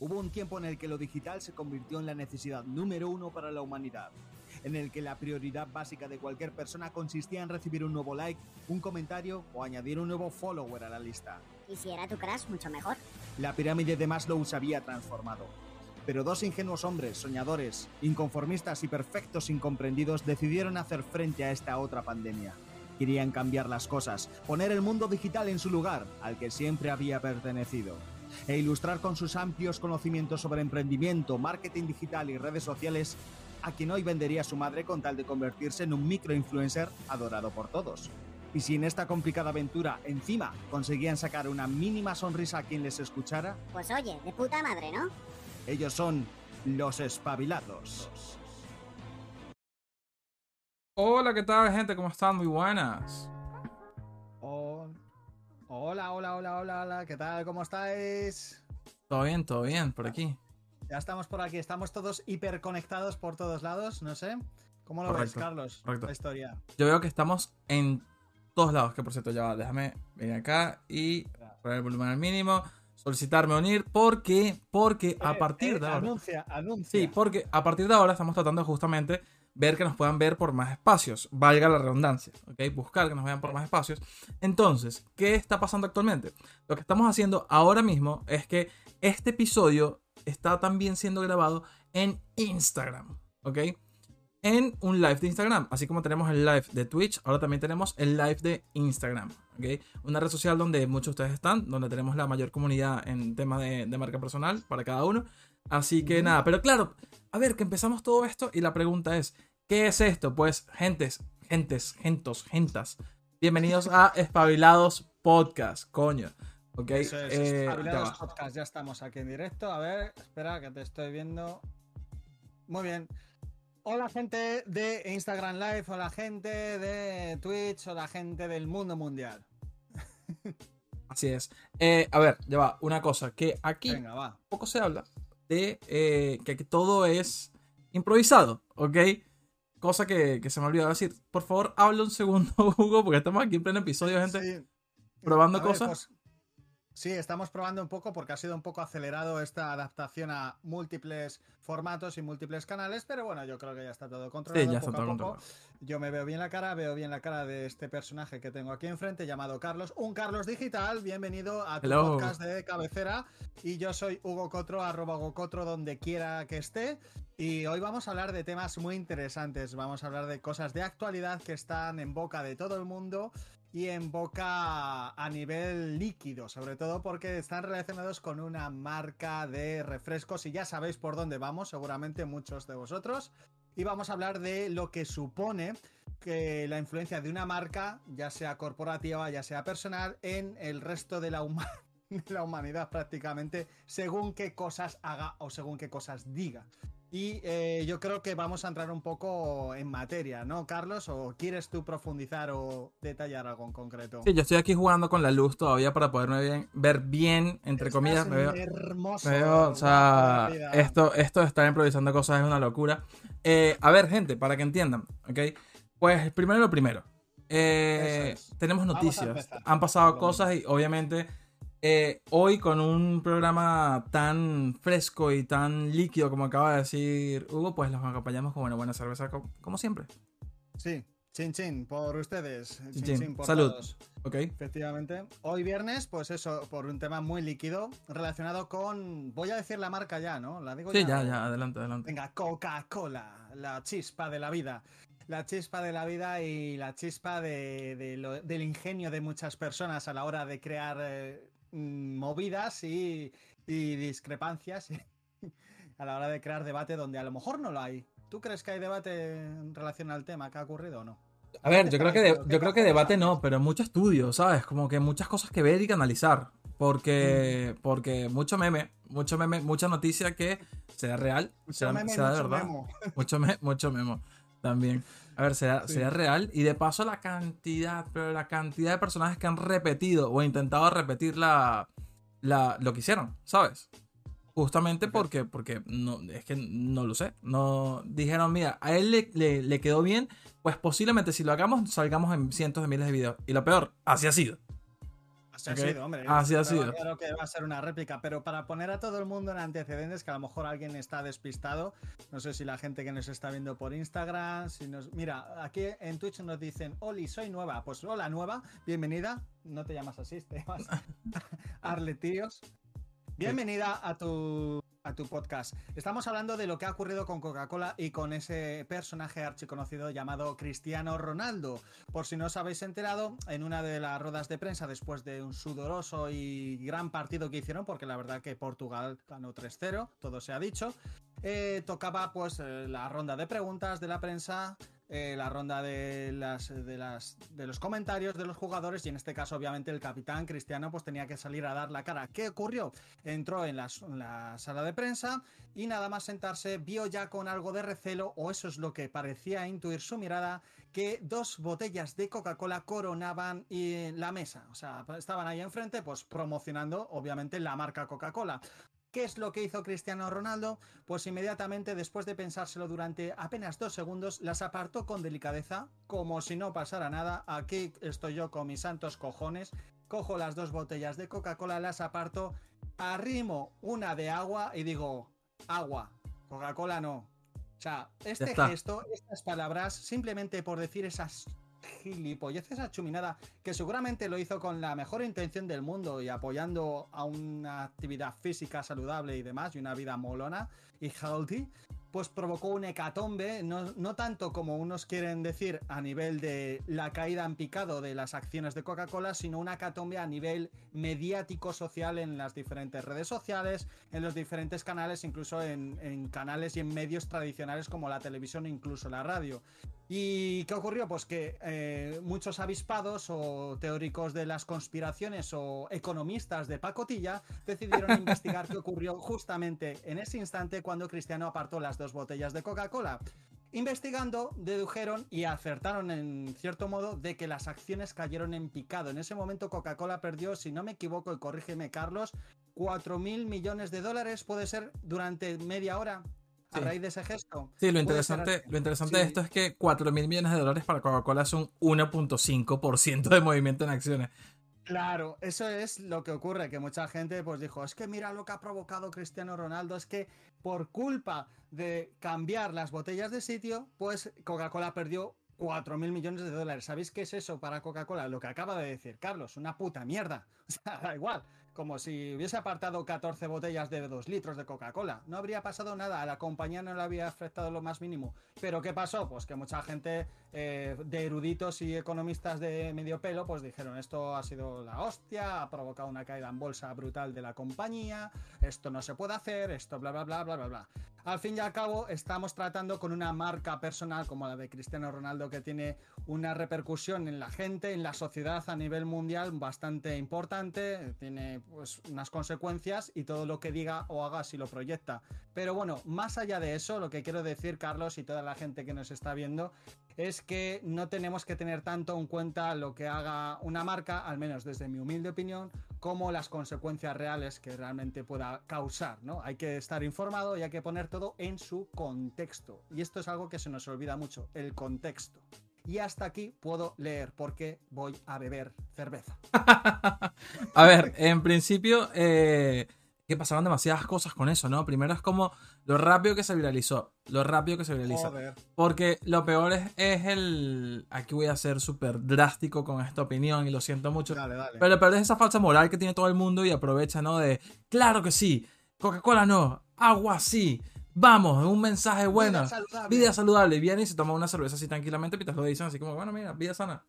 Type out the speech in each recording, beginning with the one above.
Hubo un tiempo en el que lo digital se convirtió en la necesidad número uno para la humanidad, en el que la prioridad básica de cualquier persona consistía en recibir un nuevo like, un comentario o añadir un nuevo follower a la lista. Y si era tu crush, mucho mejor. La pirámide de Maslow se había transformado. Pero dos ingenuos hombres, soñadores, inconformistas y perfectos incomprendidos decidieron hacer frente a esta otra pandemia. Querían cambiar las cosas, poner el mundo digital en su lugar, al que siempre había pertenecido e ilustrar con sus amplios conocimientos sobre emprendimiento, marketing digital y redes sociales a quien hoy vendería su madre con tal de convertirse en un microinfluencer adorado por todos. Y si en esta complicada aventura encima conseguían sacar una mínima sonrisa a quien les escuchara, Pues oye, de puta madre, ¿no? ellos son los espabilados. Hola, ¿qué tal, gente? ¿Cómo están? Muy buenas. Hola, hola, hola, hola, hola, ¿qué tal? ¿Cómo estáis? Todo bien, todo bien, por aquí. Ya estamos por aquí, estamos todos hiperconectados por todos lados, no sé. ¿Cómo lo ves, Carlos? correcto. La historia. Yo veo que estamos en todos lados, que por cierto, ya va, déjame venir acá y poner el volumen al mínimo, solicitarme unir, porque, porque a Eh, partir eh, de ahora... Anuncia, anuncia. Sí, porque a partir de ahora estamos tratando justamente ver que nos puedan ver por más espacios, valga la redundancia, ¿ok? Buscar que nos vean por más espacios. Entonces, ¿qué está pasando actualmente? Lo que estamos haciendo ahora mismo es que este episodio está también siendo grabado en Instagram, ¿ok? En un live de Instagram, así como tenemos el live de Twitch, ahora también tenemos el live de Instagram, ¿ok? Una red social donde muchos de ustedes están, donde tenemos la mayor comunidad en tema de, de marca personal para cada uno. Así que nada, pero claro, a ver, que empezamos todo esto y la pregunta es, ¿qué es esto? Pues, gentes, gentes, gentos, gentas, bienvenidos a Espabilados Podcast, coño. ¿Ok? Eso es, Eh, Espabilados. Podcast, ya estamos aquí en directo. A ver, espera, que te estoy viendo. Muy bien. Hola gente de Instagram Live, hola gente de Twitch, hola gente del mundo mundial. Así es. Eh, a ver, ya va, una cosa, que aquí Venga, va. poco se habla de eh, que todo es improvisado, ¿ok? Cosa que, que se me olvidó decir. Por favor, habla un segundo, Hugo, porque estamos aquí en pleno episodio, gente. Sí. probando ver, cosas. pues, sí, estamos probando un poco porque ha sido un poco acelerado esta adaptación a múltiples formatos y múltiples canales, pero bueno, yo creo que ya está todo controlado. Sí, ya está todo controlado. Yo me veo bien la cara, veo bien la cara de este personaje que tengo aquí enfrente llamado Carlos, un Carlos Digital. Bienvenido a tu Hello. podcast de cabecera. Y yo soy Hugo Cotro, arroba Hugo Cotro, donde quiera que esté. Y hoy vamos a hablar de temas muy interesantes. Vamos a hablar de cosas de actualidad que están en boca de todo el mundo y en boca a nivel líquido, sobre todo porque están relacionados con una marca de refrescos y ya sabéis por dónde vamos, seguramente muchos de vosotros. Y vamos a hablar de lo que supone que la influencia de una marca, ya sea corporativa, ya sea personal, en el resto de la, de la humanidad prácticamente, según qué cosas haga o según qué cosas diga. Y eh, yo creo que vamos a entrar un poco en materia, ¿no, Carlos? ¿O quieres tú profundizar o detallar algo en concreto? Sí, yo estoy aquí jugando con la luz todavía para poderme bien- ver bien, entre Estás comillas. Me veo, hermoso. me veo, o sea, esto, esto de estar improvisando cosas es una locura. Eh, a ver, gente, para que entiendan, ¿ok? Pues primero lo primero. Eh, es. tenemos noticias, han pasado cosas y obviamente eh, hoy con un programa tan fresco y tan líquido como acaba de decir Hugo, pues los acompañamos con una buena cerveza co- como siempre. Sí, chin chin, por ustedes. Chin chin. chin, por Salud. todos. ¿Ok? Efectivamente. Hoy viernes, pues eso, por un tema muy líquido relacionado con. Voy a decir la marca ya, ¿no? La digo Sí, ya. ya, adelante, adelante. Venga, Coca-Cola, la chispa de la vida. La chispa de la vida y la chispa de, de lo- del ingenio de muchas personas a la hora de crear eh, movidas y, y discrepancias a la hora de crear debate donde a lo mejor no lo hay. ¿Tú crees que hay debate en relación al tema que ha ocurrido o no? A ver, yo creo que, de- Pero, ¿qué yo creo que debate no, pero mucho estudio, ¿sabes? Como que muchas cosas que ver y que analizar. Porque, porque mucho meme, mucho meme, mucha noticia que sea real, sea, Mucho meme, sea de mucho verdad. memo. Mucho, me- mucho memo también. A ver, Sí. sea real. Y de paso la cantidad, pero la cantidad de personajes que han repetido o intentado repetir la, la, lo que hicieron, ¿sabes? Justamente porque, porque no, es que no lo sé. No dijeron, mira, a él le, le- le quedó bien, pues posiblemente si lo hagamos salgamos en cientos de miles de videos. Y lo peor, así ha sido. Así ha sido, hombre. Así ha sido. Claro que va a ser una réplica, pero para poner a todo el mundo en antecedentes, que a lo mejor alguien está despistado, no sé si la gente que nos está viendo por Instagram, si nos... Mira, aquí en Twitch nos dicen, Oli, soy nueva. Pues hola, nueva, bienvenida. No te llamas así, te llamas Arletíos. Bienvenida a tu, a tu podcast. Estamos hablando de lo que ha ocurrido con Coca-Cola y con ese personaje archiconocido llamado Cristiano Ronaldo. Por si no os habéis enterado, en una de las ruedas de prensa, después de un sudoroso y gran partido que hicieron, porque la verdad que Portugal ganó 3-0, todo se ha dicho, eh, tocaba pues eh, la ronda de preguntas de la prensa. Eh, la ronda de las, de las de los comentarios de los jugadores y en este caso obviamente el capitán Cristiano pues tenía que salir a dar la cara. ¿Qué ocurrió? Entró en la, sala de prensa y nada más sentarse vio ya con algo de recelo o eso es lo que parecía intuir su mirada que dos botellas de Coca-Cola coronaban eh, la mesa. O sea, estaban ahí enfrente pues promocionando obviamente la marca Coca-Cola. ¿Qué es lo que hizo Cristiano Ronaldo? Pues inmediatamente después de pensárselo durante apenas dos segundos, las apartó con delicadeza, como si no pasara nada. Aquí estoy yo con mis santos cojones. Cojo las dos botellas de Coca-Cola, las aparto, arrimo una de agua y digo, agua, Coca-Cola no. O sea, este gesto, estas palabras, simplemente por decir esas gilipolleces, esa chuminada, que seguramente lo hizo con la mejor intención del mundo y apoyando a una actividad física saludable y demás, y una vida molona y healthy, pues provocó un hecatombe, no, no tanto como unos quieren decir a nivel de la caída en picado de las acciones de Coca-Cola, sino una hecatombe a nivel mediático social en las diferentes redes sociales, en los diferentes canales, incluso en, en canales y en medios tradicionales como la televisión e incluso la radio. ¿Y qué ocurrió? Pues que eh, muchos avispados o teóricos de las conspiraciones o economistas de pacotilla decidieron investigar qué ocurrió justamente en ese instante cuando Cristiano apartó las dos botellas de Coca-Cola. Investigando, dedujeron y acertaron en cierto modo de que las acciones cayeron en picado. En ese momento Coca-Cola perdió, si no me equivoco, y corrígeme Carlos, 4 mil millones de dólares, puede ser, durante media hora. A raíz de ese gesto. Sí, lo interesante, lo interesante sí. de esto es que 4 mil millones de dólares para Coca-Cola es un 1.5% de movimiento en acciones. Claro, eso es lo que ocurre, que mucha gente pues dijo, es que mira lo que ha provocado Cristiano Ronaldo, es que por culpa de cambiar las botellas de sitio, pues Coca-Cola perdió 4 mil millones de dólares. ¿Sabéis qué es eso para Coca-Cola? Lo que acaba de decir Carlos, una puta mierda. O sea, da igual. Como si hubiese apartado 14 botellas de 2 litros de Coca-Cola. No habría pasado nada, a la compañía no le había afectado lo más mínimo. Pero ¿qué pasó? Pues que mucha gente eh, de eruditos y economistas de medio pelo, pues dijeron, esto ha sido la hostia, ha provocado una caída en bolsa brutal de la compañía, esto no se puede hacer, esto bla bla bla bla bla bla. Al fin y al cabo, estamos tratando con una marca personal como la de Cristiano Ronaldo que tiene una repercusión en la gente, en la sociedad a nivel mundial bastante importante, tiene pues unas consecuencias y todo lo que diga o haga si lo proyecta. Pero bueno, más allá de eso, lo que quiero decir, Carlos, y toda la gente que nos está viendo, es que no tenemos que tener tanto en cuenta lo que haga una marca, al menos desde mi humilde opinión, como las consecuencias reales que realmente pueda causar, ¿no? Hay que estar informado y hay que poner todo en su contexto. Y esto es algo que se nos olvida mucho, el contexto. Y hasta aquí puedo leer porque voy a beber cerveza. A ver, en principio, eh, que pasaron demasiadas cosas con eso, ¿no? Primero es como lo rápido que se viralizó, lo rápido que se viraliza. Joder. Porque lo peor es, es el... Aquí voy a ser súper drástico con esta opinión y lo siento mucho. Dale, dale. Pero lo peor es esa falsa moral que tiene todo el mundo y aprovecha, ¿no? De, claro que sí, Coca-Cola no, agua sí, vamos, un mensaje bueno, Vida saludable. vida saludable. Y viene y se toma una cerveza así tranquilamente, mientras lo dicen así como, bueno, mira, vida sana.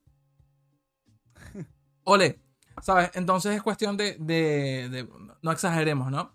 Ole, ¿sabes? Entonces es cuestión de, de- de- no exageremos, ¿no?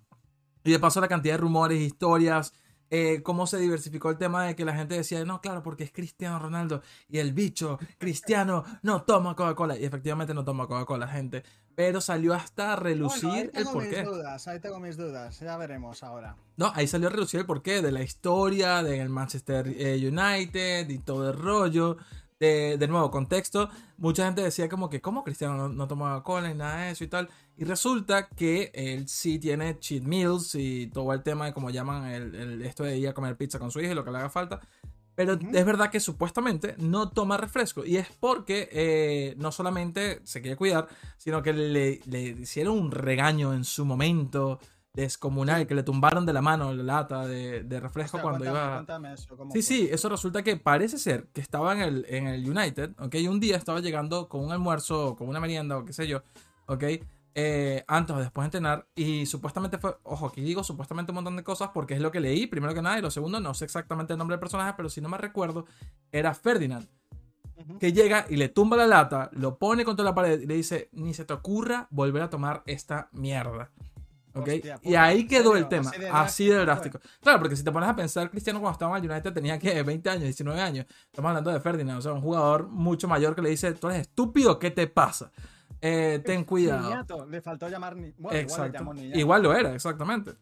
Y de paso la cantidad de rumores, historias, eh, cómo se diversificó el tema de que la gente decía, no, claro, porque es Cristiano Ronaldo y el bicho Cristiano no toma Coca-Cola. Y efectivamente no toma Coca-Cola, gente. Pero salió hasta a relucir Bueno, ahí el tengo mis dudas, ahí tengo mis dudas, ya veremos ahora. No, ahí salió a relucir el porqué de la historia, del Manchester eh, United y todo el rollo. De, de nuevo, contexto. Mucha gente decía como que, ¿cómo Cristiano no, no toma cola y nada de eso y tal? Y resulta que él sí tiene cheat meals y todo el tema de cómo llaman el, el- esto de ir a comer pizza con su hija y lo que le haga falta. Pero es verdad que supuestamente no toma refresco. Y es porque eh, no solamente se quiere cuidar, sino que le, le hicieron un regaño en su momento descomunal, que le tumbaron de la mano la lata de, de refresco cuando cuéntame, iba... cuéntame eso, ¿cómo Sí, sí, eso resulta que parece ser que estaba en el, en el United, ¿ok? Y un día estaba llegando con un almuerzo, o con una merienda o qué sé yo, ¿ok? Eh, antes o después de entrenar y supuestamente fue, ojo, aquí digo supuestamente un montón de cosas porque es lo que leí, primero que nada, y lo segundo, no sé exactamente el nombre del personaje, pero si no me recuerdo, era Ferdinand, que llega y le tumba la lata, lo pone contra la pared y le dice, ni se te ocurra volver a tomar esta mierda. ¿Ok? Hostia y ahí ¿en quedó serio? el tema. Así de Así de drástico. Claro, porque si te pones a pensar, Cristiano cuando estaba en el United tenía que 20 años, 19 años. Estamos hablando de Ferdinand, o sea, un jugador mucho mayor que le dice, tú eres estúpido, ¿qué te pasa? Eh, ten cuidado. Niñato, le faltó llamar ni... bueno, igual le Exacto. llamó. Igual lo era, exactamente.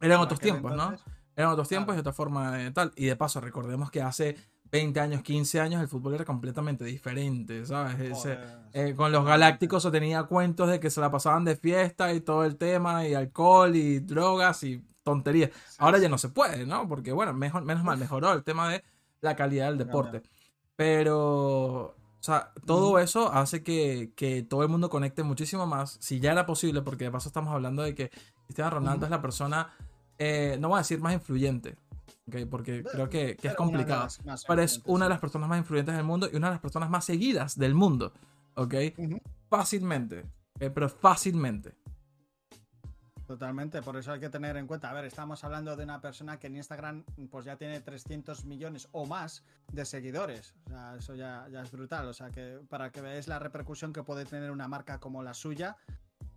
Eran otros tiempos, ¿no? Eran otros tiempos Claro. y otra forma de tal. Y de paso, recordemos que hace 20 años, 15 años, el fútbol era completamente diferente, ¿sabes? Ese- eh, con los Galácticos se tenía cuentos de que se la pasaban de fiesta y todo el tema, y alcohol y drogas y tonterías. sí, Ahora ya no se puede, ¿no? Porque, bueno, mejor, menos mal, mejoró el tema de la calidad del deporte. Pero, sea, todo eso hace que, que todo el mundo conecte muchísimo más. Si ya era posible, porque de paso estamos hablando de que Cristiano Ronaldo Ujú. es la persona, eh, no voy a decir más influyente, ¿ok? Porque creo que, que es complicado. más Pero es una de las personas más influyentes del mundo y una de las personas más seguidas del mundo, ¿ok? Ujú. Fácilmente, ¿ok? pero fácilmente. Totalmente, por eso hay que tener en cuenta. A ver, estamos hablando de una persona que en Instagram pues ya tiene 300 millones o más de seguidores. O sea, eso ya, es brutal. O sea, que para que veáis la repercusión que puede tener una marca como la suya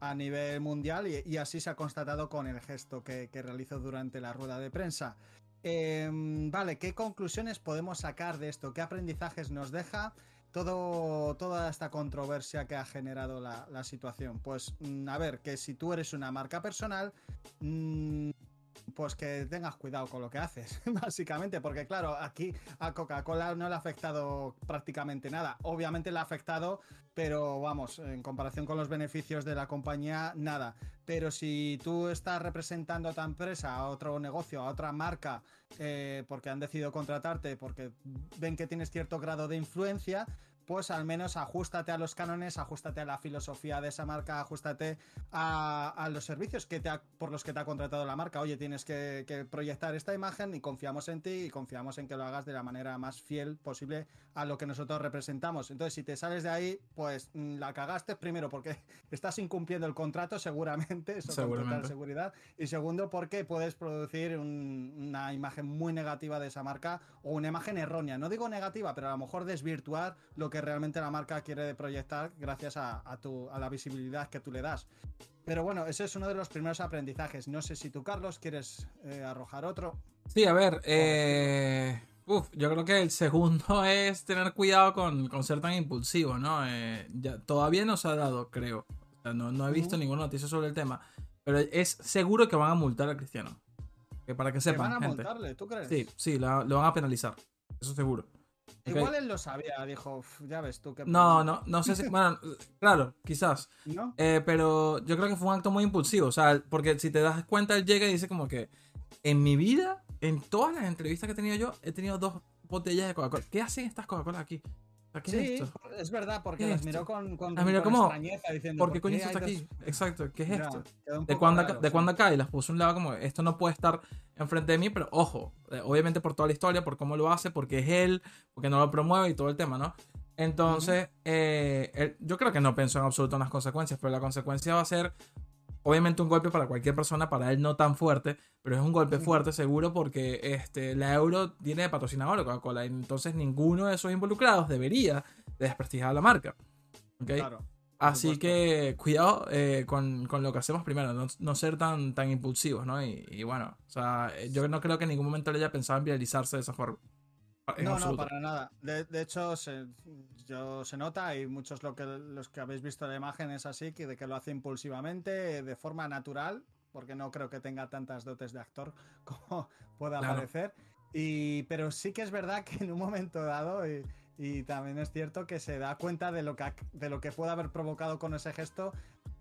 a nivel mundial y, así se ha constatado con el gesto que, que realizó durante la rueda de prensa. Em, vale, ¿qué conclusiones podemos sacar de esto? ¿Qué aprendizajes nos deja? Todo, toda esta controversia que ha generado la, situación. Pues, mm, a ver, que si tú eres una marca personal, mm, pues que tengas cuidado con lo que haces, básicamente, porque claro, aquí a Coca-Cola no le ha afectado prácticamente nada. Obviamente le ha afectado, pero vamos, en comparación con los beneficios de la compañía, nada. Pero si tú estás representando a tu empresa, a otro negocio, a otra marca, eh, porque han decidido contratarte, porque ven que tienes cierto grado de influencia, pues al menos ajustate a los cánones, ajustate a la filosofía de esa marca, ajustate a, a los servicios que te ha- por los que te ha contratado la marca. Oye, tienes que, que proyectar esta imagen y confiamos en ti y confiamos en que lo hagas de la manera más fiel posible a lo que nosotros representamos. Entonces, si te sales de ahí, pues mm, la cagaste primero porque estás incumpliendo el contrato seguramente, eso con total Seguramente. seguridad, y segundo porque puedes producir un- una imagen muy negativa de esa marca o una imagen errónea. No digo negativa, pero a lo mejor desvirtuar lo que realmente la marca quiere proyectar gracias a, a tu, a la visibilidad que tú le das. Pero bueno, ese es uno de los primeros aprendizajes. No sé si tú, Carlos, quieres eh, arrojar otro. Sí, a ver, eh, uf, yo creo que el segundo es tener cuidado con, con ser tan impulsivo, ¿no? Eh, ya, todavía no se ha dado, creo. O sea, no, no he visto Ujú. ninguna noticia sobre el tema, pero es seguro que van a multar a Cristiano. Que para que sepan, van a gente. montarle, ¿tú crees? Sí, sí, lo, lo van a penalizar. Eso seguro. Ok. Igual él lo sabía, dijo, "Uf, ya ves tú que... No, no, no sé si. Bueno, claro, quizás. ¿No? Eh, pero yo creo que fue un acto muy impulsivo. O sea, porque si te das cuenta, él llega y dice como que en mi vida, en todas las entrevistas que he tenido yo, he tenido dos botellas de Coca-Cola. ¿Qué hacen estas Coca-Cola aquí? ¿Qué Sí, es esto? es verdad, porque ¿Qué las miró con, con, Las miró con como, extrañeza diciendo, ¿Por qué coño esto está aquí? dos-?" Exacto, ¿qué es Ya, esto? ¿De cuándo, raro, de cuándo acá? Y las puso un lado como, esto no puede estar enfrente de mí, pero ojo, eh, obviamente por toda la historia, por cómo lo hace, porque es él, porque no lo promueve y todo el tema, ¿no? Entonces, eh, él- yo creo que no pensó en absoluto en las consecuencias, pero la consecuencia va a ser, obviamente, un golpe para cualquier persona, para él no tan fuerte, pero es un golpe fuerte seguro porque este, la Euro tiene de patrocinador a Coca-Cola, entonces ninguno de esos involucrados debería de desprestigiar a la marca. ¿ok? Claro. Así que cuidado eh, con, con lo que hacemos primero, no, no ser tan, tan impulsivos, ¿no? Y, y bueno, o sea, yo no creo que en ningún momento le haya pensado en viralizarse de esa forma. En No, no, para nada. De, de hecho, se, yo, se nota y muchos lo que, los que habéis visto la imagen es así, que de que lo hace impulsivamente, de forma natural, porque no creo que tenga tantas dotes de actor como pueda Claro. parecer. Y, pero sí que es verdad que en un momento dado, y, y también es cierto que se da cuenta de lo que, de lo que puede haber provocado con ese gesto,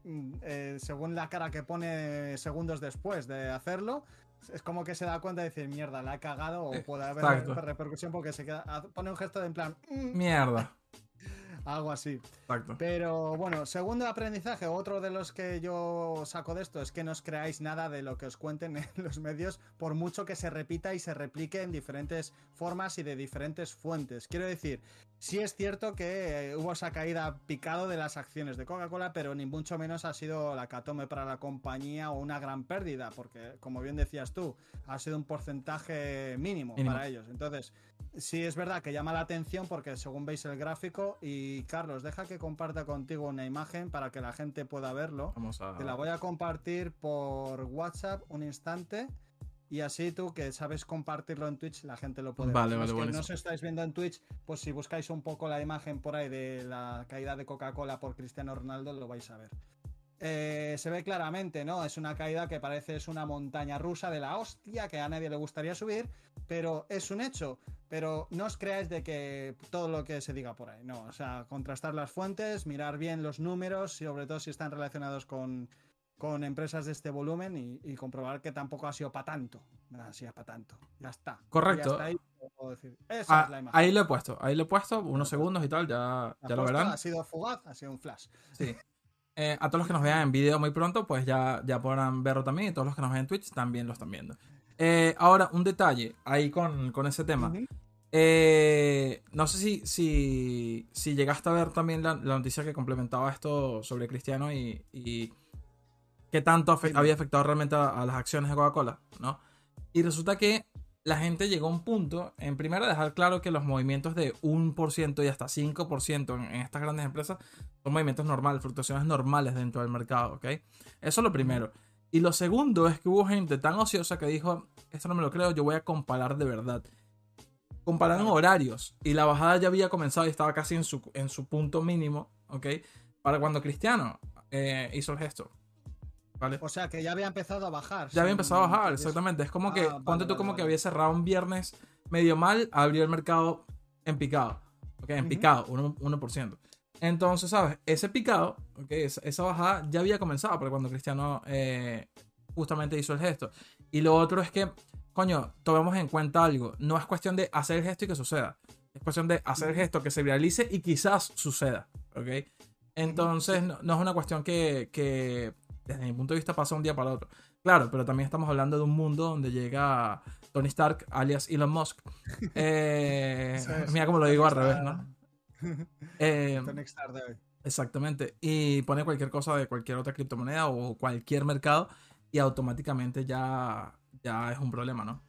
mm, eh, según la cara que pone segundos después de hacerlo. Es como que se da cuenta de decir, mierda, la ha cagado o puede haber Exacto. repercusión porque se queda, pone un gesto de en plan, "Mm", Mierda. algo así. Exacto. Pero bueno, segundo aprendizaje, otro de los que yo saco de esto es que no os creáis nada de lo que os cuenten en los medios, por mucho que se repita y se replique en diferentes formas y de diferentes fuentes. Quiero decir, sí es cierto que eh, hubo esa caída picado de las acciones de Coca-Cola, pero ni mucho menos ha sido la catome para la compañía o una gran pérdida, porque como bien decías tú, ha sido un porcentaje mínimo, Mínimo. para ellos. Entonces, sí es verdad que llama la atención porque según veis el gráfico y Carlos, deja que comparta contigo una imagen para que la gente pueda verlo. Vamos a. Te la voy a compartir por WhatsApp un instante. Y así tú que sabes compartirlo en Twitch, la gente lo puede Vale, ver. vale, Los que buenísimo. no os estáis viendo en Twitch, pues si buscáis un poco la imagen por ahí de la caída de Coca-Cola por Cristiano Ronaldo, lo vais a ver. Eh, se ve claramente, ¿no? Es una caída que parece es una montaña rusa de la hostia que a nadie le gustaría subir, pero es un hecho. Pero no os creáis de que todo lo que se diga por ahí, no. O sea, contrastar las fuentes, mirar bien los números, sobre todo si están relacionados con, con empresas de este volumen y, y comprobar que tampoco ha sido para tanto. No ha sido para tanto. Ya está. Correcto. Ya está ahí, puedo decir. Esa Ah, es la imagen. ahí lo he puesto, ahí lo he puesto, unos segundos y tal, ya, ya lo verán. Ha sido fugaz, ha sido un flash. Sí. Eh, a todos los que nos vean en vídeo muy pronto, pues ya, ya podrán verlo también. Y todos los que nos ven en Twitch también lo están viendo. Eh, ahora, un detalle ahí con, con ese tema. Eh, no sé si, si, si llegaste a ver también la, la noticia que complementaba esto sobre Cristiano y, y qué tanto había afectado realmente a, a las acciones de Coca-Cola, ¿no? Y resulta que la gente llegó a un punto, en primero, dejar claro que los movimientos de 1% y hasta 5% en, en estas grandes empresas son movimientos normales, fluctuaciones normales dentro del mercado, ¿ok? Eso es lo primero. Y lo segundo es que hubo gente tan ociosa que dijo, esto no me lo creo, yo voy a comparar de verdad. Compararon horarios y la bajada ya había comenzado y estaba casi en su, en su punto mínimo, ¿ok? Para cuando Cristiano eh, hizo el gesto, ¿vale? O sea, que ya había empezado a bajar. Ya había empezado a bajar, exactamente. Es como que, Ah, vale, ponte tú vale, como que había cerrado un viernes medio mal, abrió el mercado en picado. ¿Ok? En picado, 1%. 1%. Entonces, ¿sabes? Ese picado, ¿ok? Esa, esa bajada ya había comenzado para cuando Cristiano eh, justamente hizo el gesto. Y lo otro es que, coño, tomemos en cuenta algo. No es cuestión de hacer el gesto y que suceda. Es cuestión de hacer el gesto, que se viralice y quizás suceda. ¿Ok? Entonces, no, no es una cuestión que, que, desde mi punto de vista, pasa un día para otro. Claro, pero también estamos hablando de un mundo donde llega Tony Stark, alias Elon Musk. Eh, mira cómo lo digo al revés, ¿no? Eh, Tony Stark de hoy. exactamente. Y pone cualquier cosa de cualquier otra criptomoneda o cualquier mercado y automáticamente ya, ya es un problema, ¿no?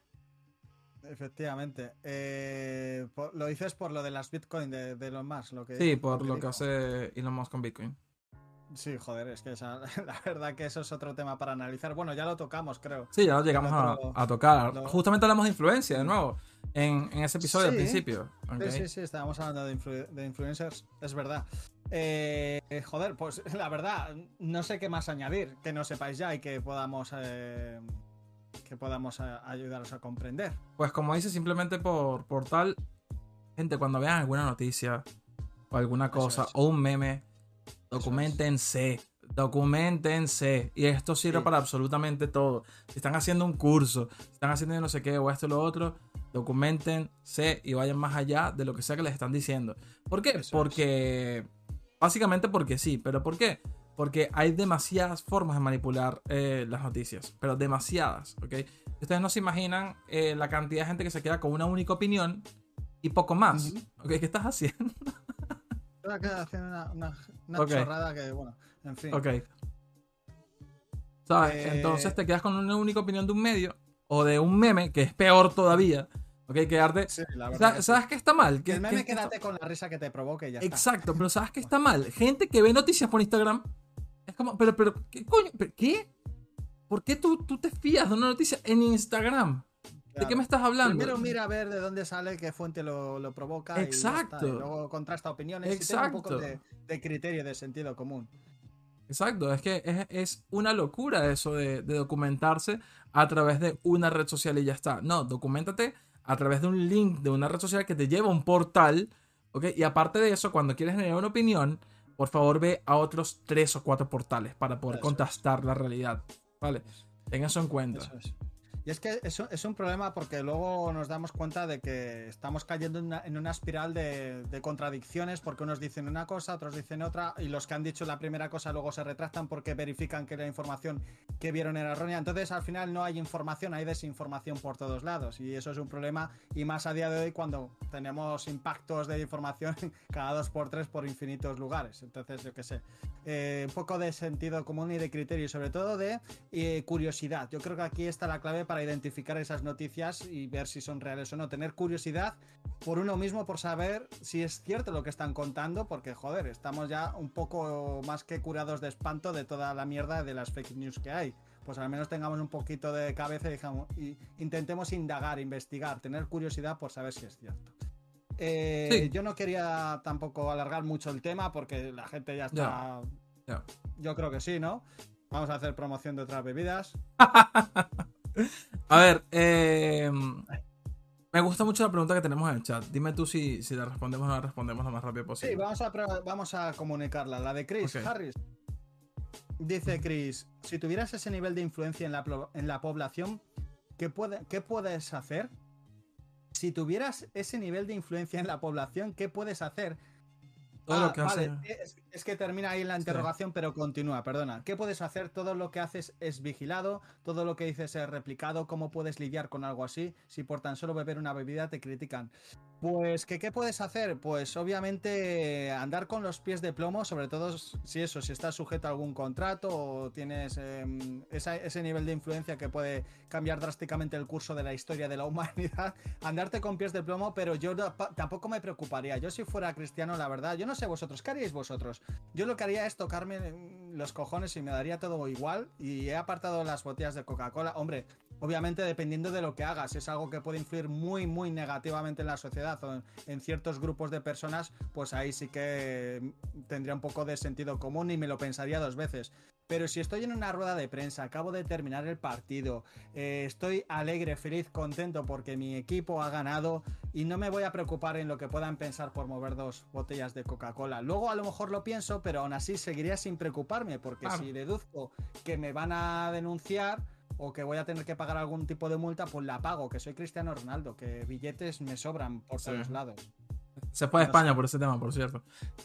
Efectivamente. Eh, por- lo dices por lo de las Bitcoin de, de Elon Musk. Lo que, Sí, por lo que dijo. hace Elon Musk con Bitcoin. Sí, joder, es que esa- la verdad que eso es otro tema para analizar. Bueno, ya lo tocamos, creo. Sí, ya lo llegamos a, tocar. lo- Justamente hablamos de influencia de nuevo en, en ese episodio al principio. Sí, sí, sí, estábamos hablando de, influ- de influencers, es verdad. Eh, joder, pues la verdad, no sé qué más añadir que no sepáis ya y que podamos eh, que podamos eh, ayudaros a comprender. Pues como dice, simplemente por, por tal, gente, cuando vean alguna noticia o alguna cosa es. o un meme, documentense, documentense. Y esto sirve Sí. para absolutamente todo. Si están haciendo un curso, si están haciendo no sé qué o esto o lo otro, documentense y vayan más allá de lo que sea que les están diciendo. ¿Por qué? Eso es. porque, básicamente porque sí, pero ¿por qué? Porque hay demasiadas formas de manipular eh, las noticias, pero demasiadas, ¿ok? Ustedes no se imaginan eh, la cantidad de gente que se queda con una única opinión y poco más, Ujú. ¿ok? ¿Qué estás haciendo? Acá haciendo una, una- una Ok. chorrada que, bueno, en fin. Ok. ¿Sabes? Eh, Entonces te quedas con una única opinión de un medio o de un meme, que es peor todavía, ¿ok? Quedarte... Sí, la verdad. ¿Sabes, que sí. ¿sabes qué está mal? El ¿Qué- meme qué está- quédate con la risa que te provoque ya está. Exacto, pero ¿sabes qué está mal? Gente que ve noticias por Instagram es como, pero, pero, ¿qué coño? ¿Pero ¿Qué? ¿Por qué tú, tú te fías de una noticia en Instagram? ¿De qué me estás hablando? Primero mira a ver de dónde sale, qué fuente lo, lo provoca. Exacto. Y, luego contrasta opiniones y tenga un poco Exacto. de, de criterio, de sentido común. Exacto, es que es, es una locura eso de, de documentarse a través de una red social y ya está. No, documentate a través de un link de una red social que te lleva a un portal, ¿ok? Y aparte de eso, cuando quieres generar una opinión, por favor ve a otros tres o cuatro portales para poder Eso es. contrastar la realidad, ¿vale? Ten eso en cuenta. Eso es. Y es que es un, es un problema porque luego nos damos cuenta de que estamos cayendo en una, en una espiral de, de contradicciones porque unos dicen una cosa, otros dicen otra y los que han dicho la primera cosa luego se retractan porque verifican que la información que vieron era errónea. Entonces al final no hay información, hay desinformación por todos lados y eso es un problema y más a día de hoy cuando tenemos impactos de información cada dos por tres por infinitos lugares. Entonces yo qué sé, eh, un poco de sentido común y de criterio y sobre todo de eh, curiosidad. Yo creo que aquí está la clave para identificar esas noticias y ver si son reales o no. Tener curiosidad por uno mismo, por saber si es cierto lo que están contando, porque joder, estamos ya un poco más que curados de espanto de toda la mierda de las fake news que hay. Pues al menos tengamos un poquito de cabeza y, digamos, y intentemos indagar, investigar, tener curiosidad por saber si es cierto. Eh, Sí. Yo no quería tampoco alargar mucho el tema porque la gente ya está. Ya. Yo creo que sí, ¿no? Vamos a hacer promoción de otras bebidas. A ver, eh, me gusta mucho la pregunta que tenemos en el chat. Dime tú si, si la respondemos o no la respondemos lo más rápido Sí, posible. vamos a, vamos a comunicarla. La de Chris. Harris. Dice Chris: Si tuvieras ese nivel de influencia en la, en la población, ¿qué, puede, ¿qué puedes hacer? Si tuvieras ese nivel de influencia en la población, ¿qué puedes hacer? Todo Ah, lo que vale, hace. es, es que termina ahí la interrogación, pero continúa, perdona. ¿Qué puedes hacer? Todo lo que haces es vigilado, todo lo que dices es replicado. ¿Cómo puedes lidiar con algo así si por tan solo beber una bebida te critican? Pues, ¿qué, ¿qué puedes hacer? Pues obviamente andar con los pies de plomo, sobre todo si eso, si estás sujeto a algún contrato o tienes em, ese nivel de influencia que puede cambiar drásticamente el curso de la historia de la humanidad. Andarte con pies de plomo, pero yo tampoco me preocuparía. Yo si fuera cristiano, la verdad, yo no sé vosotros, ¿qué haríais vosotros? Yo lo que haría es tocarme mm, los cojones y me daría todo igual. Y he apartado las botellas de Coca-Cola. Hombre, obviamente dependiendo de lo que hagas, es algo que puede influir muy, muy negativamente en la sociedad o en, en ciertos grupos de personas, pues ahí sí que mm, tendría un poco de sentido común y me lo pensaría dos veces. Pero si estoy en una rueda de prensa, acabo de terminar el partido, eh, estoy alegre, feliz, contento porque mi equipo ha ganado y no me voy a preocupar en lo que puedan pensar por mover dos botellas de Coca-Cola. Luego a lo mejor lo pienso, pero aún así seguiría sin preocuparme porque si deduzco que me van a denunciar o que voy a tener que pagar algún tipo de multa, pues la pago, que soy Cristiano Ronaldo, que billetes me sobran por Sí. todos lados. Se fue a España por ese tema, por cierto.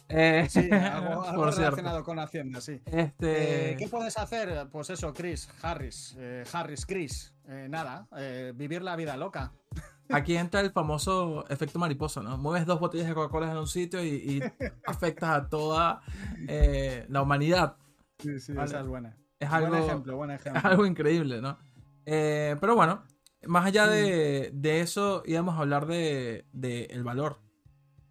Eh, Sí, algo, algo por cierto. relacionado con Hacienda, sí. Este, Eh, ¿Qué puedes hacer? Pues eso, Chris, Harris, eh, Harris, Chris. Eh, nada, eh, vivir la vida loca. Aquí entra el famoso efecto mariposa, ¿no? Mueves dos botellas de Coca-Cola en un sitio y, y afectas a toda eh, la humanidad. Sí, sí, Vale. esa es buena. Es algo, Buen ejemplo, buen ejemplo. es algo increíble, ¿no? Eh, pero bueno, más allá de, de eso, íbamos a hablar de, de el valor.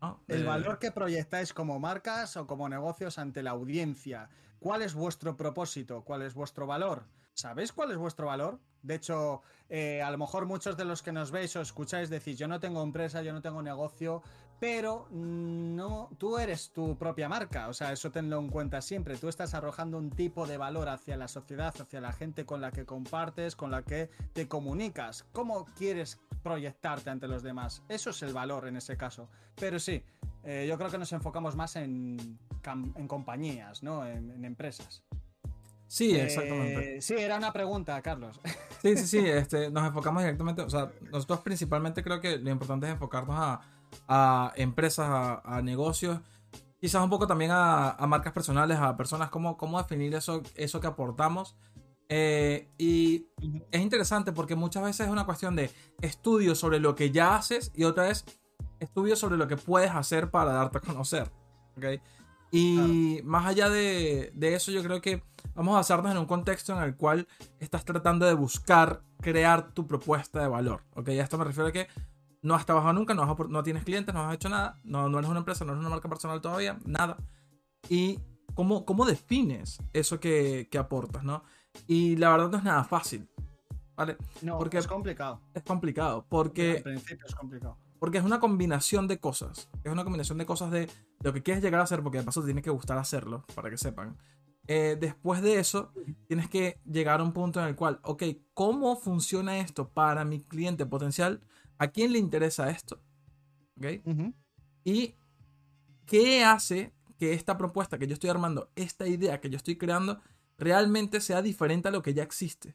¿no? El De- valor que proyectáis como marcas o como negocios ante la audiencia. ¿Cuál es vuestro propósito? ¿Cuál es vuestro valor? ¿Sabéis cuál es vuestro valor? De hecho, eh, a lo mejor muchos de los que nos veis o escucháis decís, yo no tengo empresa, yo no tengo negocio, pero no, tú eres tu propia marca. O sea, eso tenlo en cuenta siempre. Tú estás arrojando un tipo de valor hacia la sociedad, hacia la gente con la que compartes, con la que te comunicas. ¿Cómo quieres proyectarte ante los demás? Eso es el valor en ese caso. Pero sí, eh, yo creo que nos enfocamos más en, compañías, ¿no? En empresas. Sí, exactamente. Eh, sí, era una pregunta, Carlos. Sí, sí, sí, este, nos enfocamos directamente, o sea, nosotros principalmente creo que lo importante es enfocarnos a, a empresas, a, a negocios, quizás un poco también a, a marcas personales, a personas, cómo, cómo definir eso, eso que aportamos. Eh, y es interesante porque muchas veces es una cuestión de estudio sobre lo que ya haces y otra es estudio sobre lo que puedes hacer para darte a conocer. ¿ok? Y más allá de, de eso, yo creo que vamos a basarnos en un contexto en el cual estás tratando de buscar crear tu propuesta de valor. ¿ok? A esto me refiero a que no has trabajado nunca, no, has no tienes clientes, no has hecho nada, no, no eres una empresa, no eres una marca personal todavía, nada. Y cómo, cómo defines eso que, que aportas, ¿no? Y la verdad no es nada fácil, ¿vale? No, Porque- es complicado. Es complicado, Al porque, principio es complicado. Porque es una combinación de cosas. Es una combinación de cosas de lo que quieres llegar a hacer, porque de paso te tiene que gustar hacerlo, para que sepan. Eh, después de eso, tienes que llegar a un punto en el cual, ok, ¿cómo funciona esto para mi cliente potencial? ¿A quién le interesa esto? ¿Ok? ¿Y qué hace que esta propuesta que yo estoy armando, esta idea que yo estoy creando, realmente sea diferente a lo que ya existe?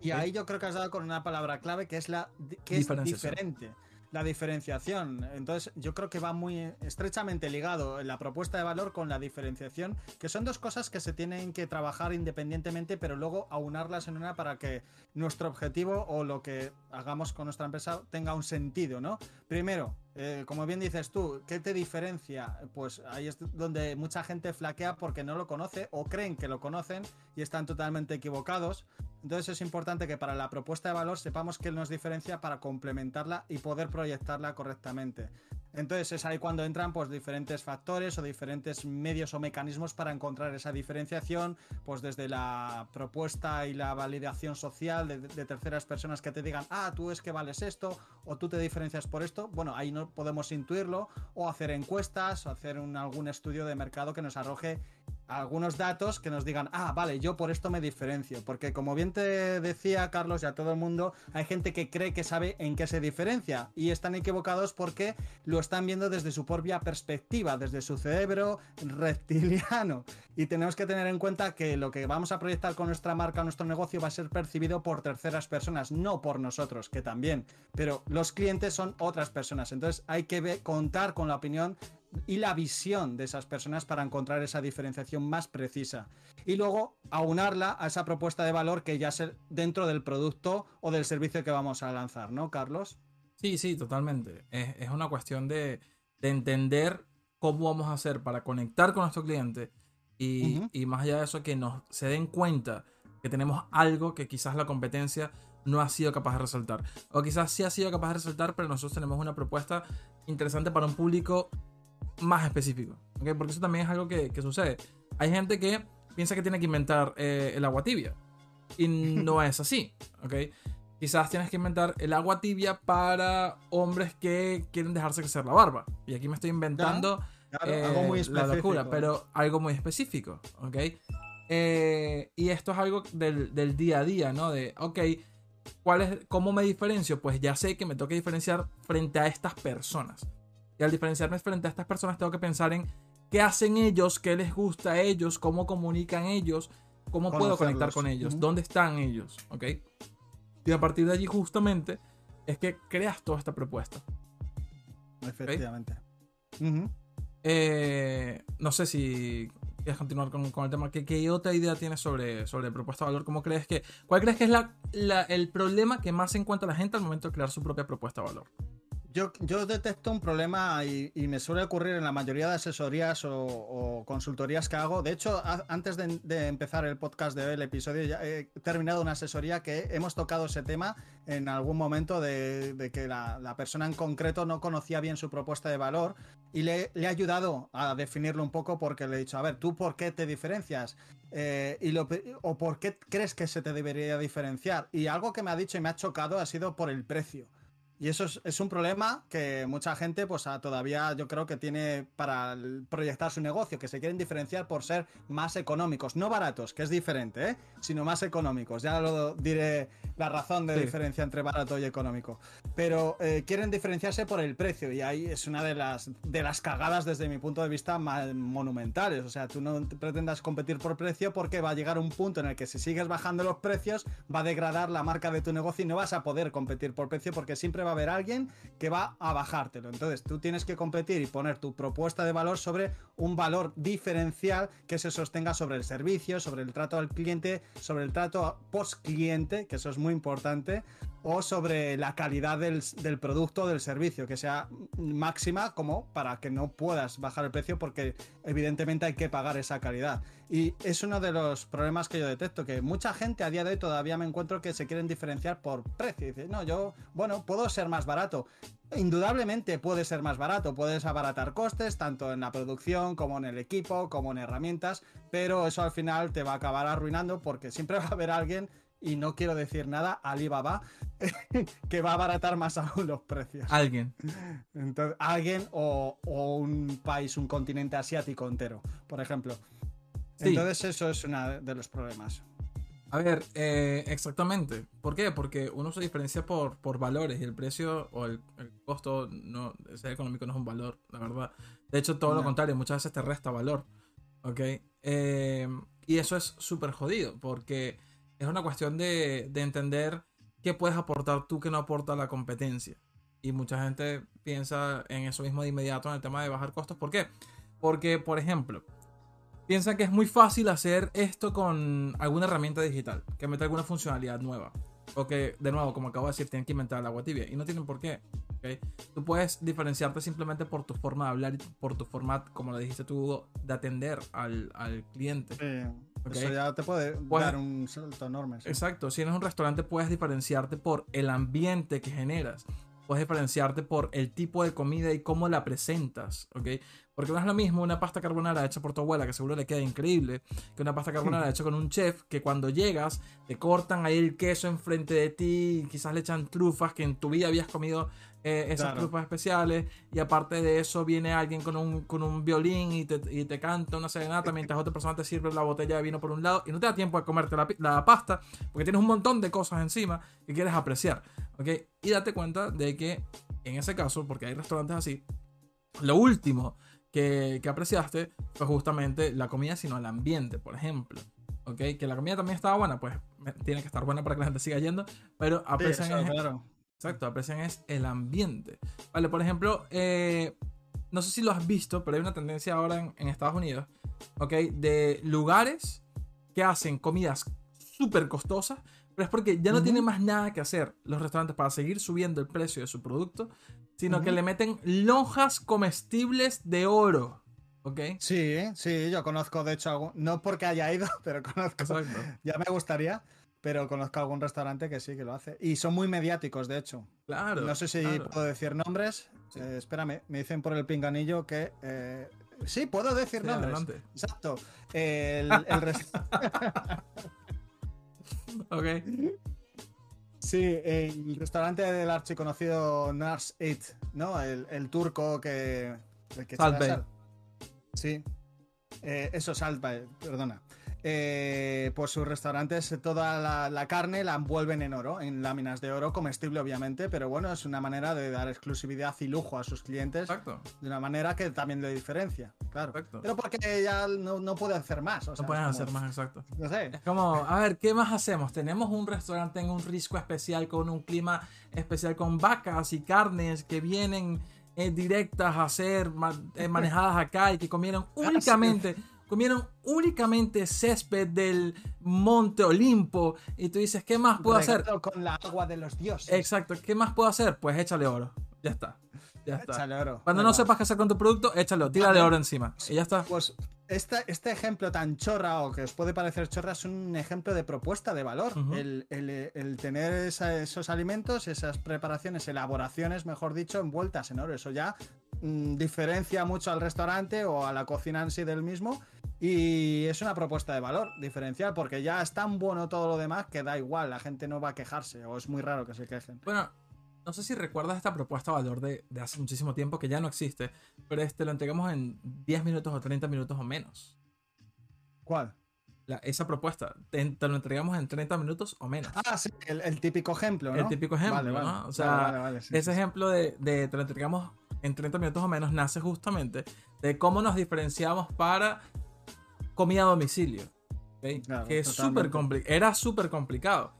Y ahí yo creo que has dado con una palabra clave que es la que es diferente la diferenciación. Entonces, yo creo que va muy estrechamente ligado la propuesta de valor con la diferenciación, que son dos cosas que se tienen que trabajar independientemente, pero luego aunarlas en una para que nuestro objetivo o lo que hagamos con nuestra empresa tenga un sentido, ¿no? Primero, eh, como bien dices tú, ¿qué te diferencia? Pues ahí es donde mucha gente flaquea porque no lo conoce o creen que lo conocen y están totalmente equivocados. Entonces es importante que para la propuesta de valor sepamos qué nos diferencia para complementarla y poder proyectarla correctamente. Entonces es ahí cuando entran pues diferentes factores o diferentes medios o mecanismos para encontrar esa diferenciación, pues desde la propuesta y la validación social de, de, terceras personas que te digan, ah, tú es que vales esto o tú te diferencias por esto. Bueno, ahí no podemos intuirlo o hacer encuestas o hacer un, algún estudio de mercado que nos arroje algunos datos que nos digan, ah, vale, yo por esto me diferencio. Porque como bien te decía Carlos y a todo el mundo, hay gente que cree que sabe en qué se diferencia y están equivocados porque lo están viendo desde su propia perspectiva, desde su cerebro reptiliano. Y tenemos que tener en cuenta que lo que vamos a proyectar con nuestra marca, nuestro negocio, va a ser percibido por terceras personas, no por nosotros, que también. Pero los clientes son otras personas. Entonces hay que contar con la opinión y la visión de esas personas para encontrar esa diferenciación más precisa. Y luego aunarla a esa propuesta de valor que ya es dentro del producto o del servicio que vamos a lanzar, ¿no, Carlos? Sí, sí, totalmente. Es, una cuestión de, entender cómo vamos a hacer para conectar con nuestro cliente y, y más allá de eso, que nos se den cuenta que tenemos algo que quizás la competencia no ha sido capaz de resaltar. O quizás sí ha sido capaz de resaltar, pero nosotros tenemos una propuesta interesante para un público más específico. Porque eso también es algo que, sucede. Hay gente que piensa que tiene que inventar eh, el agua tibia. Y no es así. Quizás tienes que inventar el agua tibia para hombres que quieren dejarse crecer la barba. Y aquí me estoy inventando algo muy eh, la locura, pero algo muy específico. Eh, y esto es algo del, del, día a día, ¿no? De, ok, ¿cuál es, ¿cómo me diferencio? Pues ya sé que me toca diferenciar frente a estas personas. Y al diferenciarme frente a estas personas tengo que pensar en qué hacen ellos, qué les gusta a ellos, cómo comunican ellos, cómo puedo conectar con ellos, dónde están ellos, ¿ok? Y a partir de allí justamente es que creas toda esta propuesta. Efectivamente. Eh, no sé si quieres continuar con, el tema. ¿Qué, otra idea tienes sobre, sobre propuesta de valor? ¿Cómo crees que, ¿Cuál crees que es la, el problema que más se encuentra la gente al momento de crear su propia propuesta de valor? Yo, detecto un problema y, me suele ocurrir en la mayoría de asesorías o, consultorías que hago. De hecho, antes de, empezar el podcast de hoy, el episodio, ya he terminado una asesoría que hemos tocado ese tema en algún momento de, que la, persona en concreto no conocía bien su propuesta de valor y le, he ayudado a definirlo un poco porque le he dicho, a ver, ¿tú por qué te diferencias? Eh, y lo, ¿O por qué crees que se te debería diferenciar? Y algo que me ha dicho y me ha chocado ha sido por el precio. Y eso es, un problema que mucha gente, pues todavía yo creo que tiene para proyectar su negocio, que se quieren diferenciar por ser más económicos, no baratos, que es diferente, ¿eh? sino más económicos. Ya lo diré la razón de diferencia entre barato y económico. Pero eh, quieren diferenciarse por el precio y ahí es una de las, de las cagadas desde mi punto de vista monumentales. O sea, tú no pretendas competir por precio porque va a llegar un punto en el que si sigues bajando los precios va a degradar la marca de tu negocio y no vas a poder competir por precio porque siempre va a haber alguien que va a bajártelo. Entonces tú tienes que competir y poner tu propuesta de valor sobre un valor diferencial que se sostenga sobre el servicio, sobre el trato al cliente, sobre el trato post cliente, que eso es muy importante, o sobre la calidad del, producto o del servicio, que sea máxima como para que no puedas bajar el precio porque evidentemente hay que pagar esa calidad. Y es uno de los problemas que yo detecto, que mucha gente a día de hoy todavía me encuentro que se quieren diferenciar por precio. Dice, no, yo, bueno, puedo ser más barato. Indudablemente puede ser más barato, puedes abaratar costes tanto en la producción como en el equipo, como en herramientas, pero eso al final te va a acabar arruinando porque siempre va a haber alguien y no quiero decir nada, Alibaba, que va a abaratar más aún los precios. Alguien. Entonces, alguien o, un país, un continente asiático entero, por ejemplo. Entonces, eso es uno de los problemas. A ver, eh, exactamente. ¿Por qué? Porque uno se diferencia por, por valores y el precio o el, costo no, ser económico no es un valor, la verdad. De hecho, todo lo contrario, muchas veces te resta valor. ¿Ok? Eh, y eso es súper jodido porque es una cuestión de, de entender qué puedes aportar tú que no aporta la competencia. Y mucha gente piensa en eso mismo de inmediato en el tema de bajar costos. ¿Por qué? Porque, por ejemplo, piensan que es muy fácil hacer esto con alguna herramienta digital, que mete alguna funcionalidad nueva. O que, de nuevo, como acabo de decir, tienen que inventar el agua tibia. Y no tienen por qué. ¿Ok? Tú puedes diferenciarte simplemente por tu forma de hablar y por tu forma, como le dijiste tú, de atender al, al cliente. Sí, Ok. Eso ya te puede dar un salto enorme. sí. Exacto, si eres un restaurante puedes diferenciarte por el ambiente que generas. Puedes diferenciarte por el tipo de comida y cómo la presentas, ¿ok? Porque no es lo mismo una pasta carbonara hecha por tu abuela, que seguro le queda increíble, que una pasta carbonara hecha con un chef, que cuando llegas te cortan ahí el queso enfrente de ti, y quizás le echan trufas, que en tu vida habías comido eh, esas Claro. trufas especiales, y aparte de eso viene alguien con un, con un violín y te, y te canta una serenata mientras otra persona te sirve la botella de vino por un lado, y no te da tiempo de comerte la, la pasta, porque tienes un montón de cosas encima que quieres apreciar, ¿ok? Y date cuenta de que en ese caso, porque hay restaurantes así, lo último que, que apreciaste fue justamente la comida, sino el ambiente, por ejemplo. ¿Ok? Que la comida también estaba buena, pues tiene que estar buena para que la gente siga yendo, pero Sí, aprecian, es, claro. Exacto, aprecian es el ambiente. Vale, por ejemplo, eh, no sé si lo has visto, pero hay una tendencia ahora en, en Estados Unidos, ¿ok? De lugares que hacen comidas súper costosas, pero es porque ya no Ujú. tienen más nada que hacer los restaurantes para seguir subiendo el precio de su producto, sino que Ujú. le meten lonjas comestibles de oro, ¿ok? Sí, sí, yo conozco, de hecho, algún- no porque haya ido, pero conozco, Exacto. ya me gustaría, pero conozco algún restaurante que sí que lo hace. Y son muy mediáticos, de hecho. Claro. no sé si claro. puedo decir nombres. Sí. Eh, espérame, me dicen por el pinganillo que... eh, sí, puedo decir Sí, nombres. adelante. Exacto. El, el Ok. sí, el restaurante del archiconocido Nars It, ¿no? El, el turco que... el que sal. Sí. Eh, eso, Salt perdona. Eh, pues sus restaurantes, toda la, la carne la envuelven en oro, en láminas de oro, comestible obviamente, pero bueno, es una manera de dar exclusividad y lujo a sus clientes Exacto. de una manera que también le diferencia, claro. Exacto. Pero porque ya no, no puede hacer más. o sea, No pueden como- hacer más exacto. No sé. Es como, a ver, ¿qué más hacemos? Tenemos un restaurante en un risco especial con un clima especial con vacas y carnes que vienen eh, directas a ser ma- eh, manejadas acá y que comieron únicamente, comieron únicamente césped del Monte Olimpo y tú dices, ¿qué más puedo hacer? Con la agua de los dioses. Exacto, ¿qué más puedo hacer? Pues échale oro. Ya está. Ya está. Échale oro. Cuando no sepas qué hacer con tu producto, échalo, tírale oro encima. Y ya está. Pues este, este ejemplo tan chorra o que os puede parecer chorra es un ejemplo de propuesta de valor. El, el- el tener esa- esos alimentos, esas preparaciones, elaboraciones, mejor dicho, envueltas en oro. Eso ya diferencia mucho al restaurante o a la cocina en sí del mismo. Y es una propuesta de valor diferencial porque ya es tan bueno todo lo demás que da igual, la gente no va a quejarse o es muy raro que se quejen. Bueno, no sé si recuerdas esta propuesta de valor de, de hace muchísimo tiempo que ya no existe, pero este lo entregamos en 10 minutos o 30 minutos o menos. ¿Cuál? La- esa propuesta, te, te lo entregamos en 30 minutos o menos. Ah, sí, el, el típico ejemplo, ¿no? El típico ejemplo, Vale, vale. ¿no? O sea, Vale, sí, Ese sí, ejemplo de, de te lo entregamos en 30 minutos o menos nace justamente de cómo nos diferenciamos para comida a domicilio. Claro, que es compli- era súper complicado.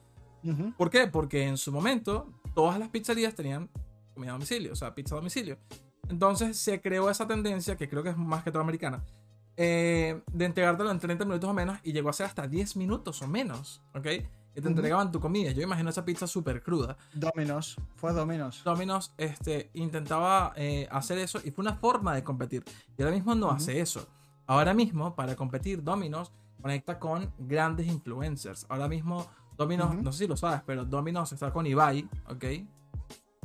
¿Por qué? Porque en su momento todas las pizzerías tenían comida a domicilio, o sea, pizza a domicilio. Entonces se creó esa tendencia, que creo que es más que toda americana, eh, de entregártelo en 30 minutos o menos y llegó a ser hasta 10 minutos o menos, ¿ok? Que te entregaban tu comida. Yo imagino esa pizza súper cruda. Dominos, fue Dominos. Domino's este, intentaba eh, hacer eso y fue una forma de competir. Y ahora mismo no hace eso. Ahora mismo, para competir, Domino's conecta con grandes influencers. Ahora mismo, Domino's, no sé si lo sabes, pero Domino's está con Ibai, ¿ok?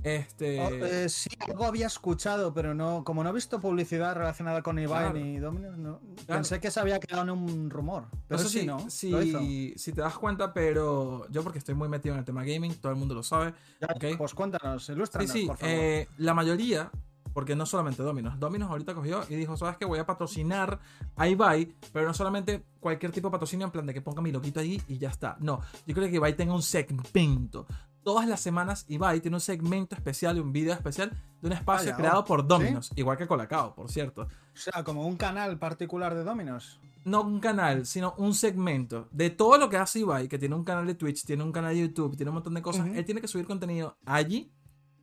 Este. Oh, eh, sí, algo había escuchado, pero no, como no he visto publicidad relacionada con Ibai Claro. ni Domino's, no, Claro. pensé que se había quedado en un rumor. Pero sé sí, si, ¿no? si- te das cuenta, pero yo porque estoy muy metido en el tema gaming, todo el mundo lo sabe. Ya. Pues cuéntanos, Sí, ilústranos, sí, por favor. eh, la mayoría, porque no solamente Domino's, Domino's ahorita cogió y dijo, sabes que voy a patrocinar a Ibai, pero no solamente cualquier tipo de patrocinio en plan de que ponga mi loquito allí y ya está. No, yo creo que Ibai tenga un segmento. Todas las semanas Ibai tiene un segmento especial y un video especial de un espacio Vaya, creado oh, por Domino's, igual que Colacao, por cierto. O sea, como un canal particular de Dominos. no un canal, sino un segmento de todo lo que hace Ibai, que tiene un canal de Twitch, tiene un canal de YouTube, tiene un montón de cosas. Él tiene que subir contenido allí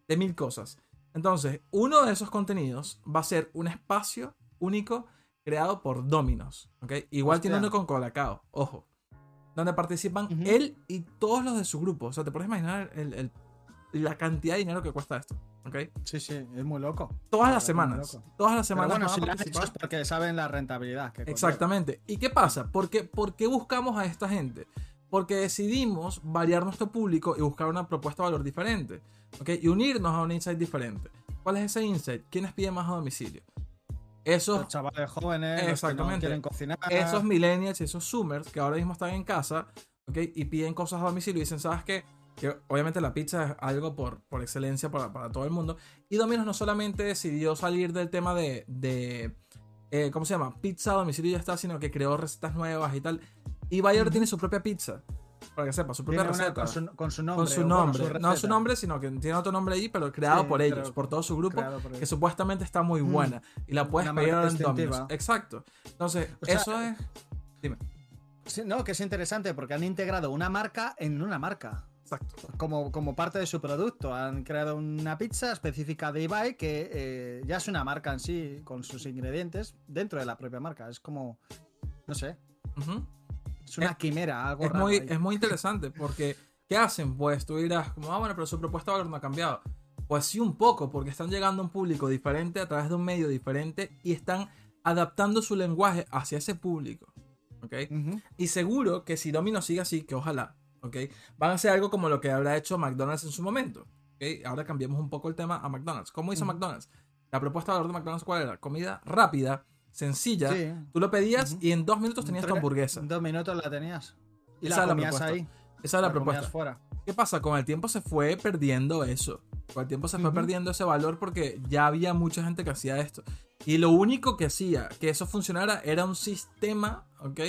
de mil cosas. Entonces, uno de esos contenidos va a ser un espacio único creado por Dominos. ¿ok? Igual tiene uno con Colacao, ojo. Donde participan Ujú. él y todos los de su grupo. O sea, te puedes imaginar el- el- la cantidad de dinero que cuesta esto. ¿ok? Sí, sí, es muy loco. Todas La las semanas. Todas las Pero semanas. bueno, van a si participar. hecho es porque saben la rentabilidad que. Exactamente. ¿Y qué pasa? ¿Por qué, por qué buscamos a esta gente? Porque decidimos variar nuestro público y buscar una propuesta de valor diferente. ¿ok? Y unirnos a un insight diferente. ¿Cuál es ese insight? ¿Quiénes piden más a domicilio? Esos, Los chavales jóvenes, los que no Exactamente. quieren cocinar. esos millennials y esos zoomers que ahora mismo están en casa ¿ok? y piden cosas a domicilio y dicen, ¿sabes qué? Que obviamente la pizza es algo por, por excelencia para, para todo el mundo. Y Domino's no solamente decidió salir del tema de, de eh, ¿cómo se llama? Pizza a domicilio y ya está, sino que creó recetas nuevas y tal. Y Bayer Ujú. tiene su propia pizza, para que sepa, su propia Tiene receta. con, su, con su nombre. con su nombre. no su nombre, sino que tiene otro nombre ahí, pero creado Sí, por ellos, por todo su grupo, que ellos. supuestamente está muy Mm. buena. Y la puedes pedir en. Domino's. Exacto. Entonces, O sea, eso es. Sí, no, que es interesante porque han integrado una marca en una marca. Exacto. Como, como parte de su producto. Han creado una pizza específica de Ibai que eh, ya es una marca en sí, con sus ingredientes, dentro de la propia marca. Es como, no sé, Ujú. Es una Es- quimera, algo es raro muy, ahí. es muy interesante porque ¿qué hacen? Pues tú dirás, como, ah, bueno, pero su propuesta no ha cambiado. Pues sí, un poco, porque están llegando a un público diferente a través de un medio diferente y están adaptando su lenguaje hacia ese público. ¿Ok? Y seguro que si Domino sigue así, que ojalá, ¿ok? Van a hacer algo como lo que habrá hecho McDonald's en su momento. ¿ok? Ahora cambiemos un poco el tema a McDonald's. ¿Cómo hizo. McDonald's? La propuesta de valor de McDonald's, ¿cuál era? Comida rápida, sencilla. Sí. Tú lo pedías y en dos minutos tenías tu hamburguesa. En dos minutos la tenías. Y Esa la comías propuesta. ahí. Esa es la, propuesta. fuera. ¿Qué pasa? Con el tiempo se fue perdiendo eso. Con el tiempo se fue perdiendo ese valor porque ya había mucha gente que hacía esto. Y lo único que hacía que eso funcionara era un sistema, ¿ok?